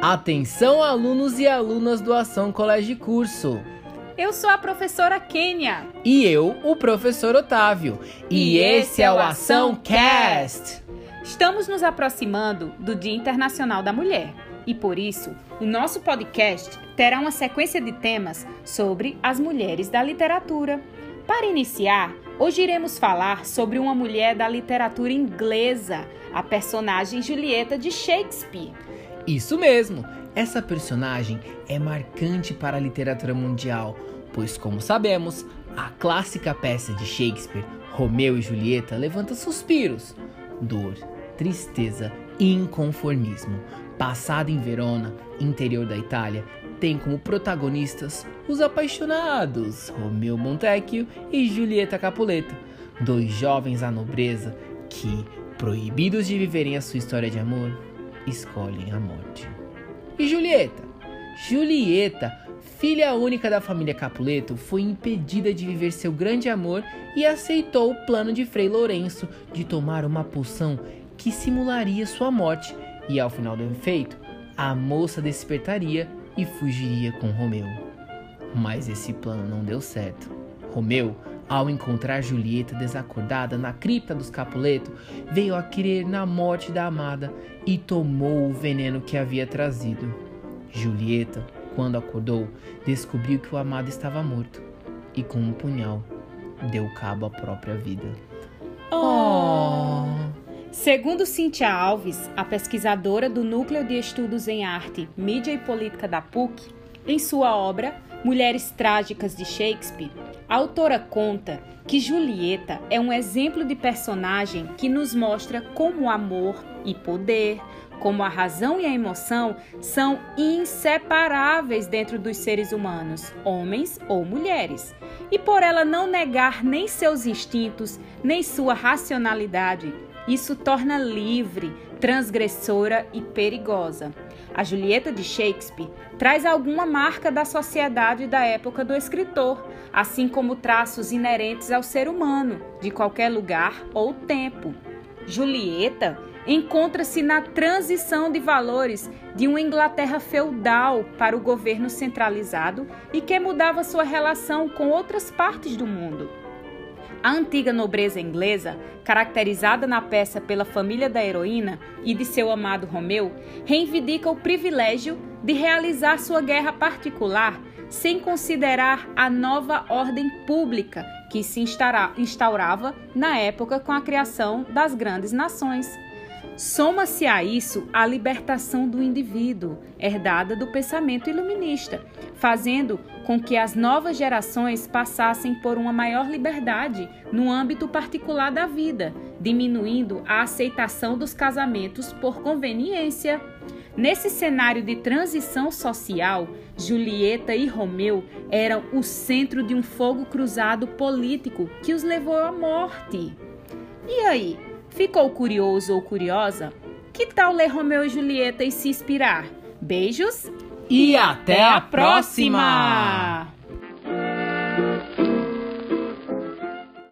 Atenção, alunos e alunas do Ação Colégio Curso. Eu sou a professora Kênia. E eu, o professor Otávio. E, e esse é o Ação Cast. Estamos nos aproximando do Dia Internacional da Mulher. E por isso, o nosso podcast terá uma sequência de temas sobre as mulheres da literatura. Para iniciar, hoje iremos falar sobre uma mulher da literatura inglesa, a personagem Julieta de Shakespeare. Isso mesmo! Essa personagem é marcante para a literatura mundial, pois, como sabemos, a clássica peça de Shakespeare, Romeu e Julieta, levanta suspiros, dor, tristeza e inconformismo. Passada em Verona, interior da Itália, tem como protagonistas os apaixonados Romeu Montecchio e Julieta Capuleto, dois jovens à nobreza que, proibidos de viverem a sua história de amor, escolhem a morte. E Julieta? Julieta, filha única da família Capuleto, foi impedida de viver seu grande amor e aceitou o plano de Frei Lourenço de tomar uma poção que simularia sua morte, e ao final do efeito, a moça despertaria e fugiria com Romeu. Mas esse plano não deu certo. Romeu, ao encontrar Julieta desacordada na cripta dos Capuleto, veio a querer na morte da amada e tomou o veneno que havia trazido. Julieta, quando acordou, descobriu que o amado estava morto e com um punhal deu cabo à própria vida. Oh! Segundo Cíntia Alves, a pesquisadora do Núcleo de Estudos em Arte, Mídia e Política da PUC, em sua obra Mulheres Trágicas de Shakespeare, a autora conta que Julieta é um exemplo de personagem que nos mostra como amor e poder, como a razão e a emoção são inseparáveis dentro dos seres humanos, homens ou mulheres. E por ela não negar nem seus instintos, nem sua racionalidade, isso torna livre, transgressora e perigosa. A Julieta de Shakespeare traz alguma marca da sociedade da época do escritor, assim como traços inerentes ao ser humano, de qualquer lugar ou tempo. Julieta encontra-se na transição de valores de uma Inglaterra feudal para o governo centralizado e que mudava sua relação com outras partes do mundo. A antiga nobreza inglesa, caracterizada na peça pela família da heroína e de seu amado Romeu, reivindica o privilégio de realizar sua guerra particular sem considerar a nova ordem pública que se instaurava na época com a criação das grandes nações. Soma-se a isso a libertação do indivíduo, herdada do pensamento iluminista, fazendo com que as novas gerações passassem por uma maior liberdade no âmbito particular da vida, diminuindo a aceitação dos casamentos por conveniência. Nesse cenário de transição social, Julieta e Romeu eram o centro de um fogo cruzado político que os levou à morte. E aí? Ficou curioso ou curiosa? Que tal ler Romeu e Julieta e se inspirar? Beijos e até a próxima!